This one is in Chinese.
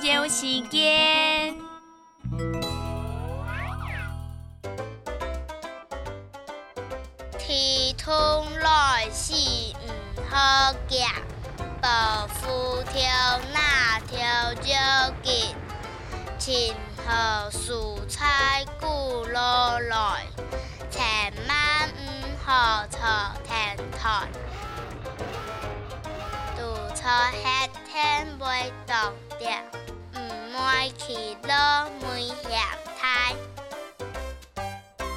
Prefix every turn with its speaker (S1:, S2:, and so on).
S1: 究时间。
S2: 天通来时唔好行，暴夫跳那跳就紧，前后蔬菜古落来，千万唔好坐天台。杜菜吃天袂冻掉，唔爱去落。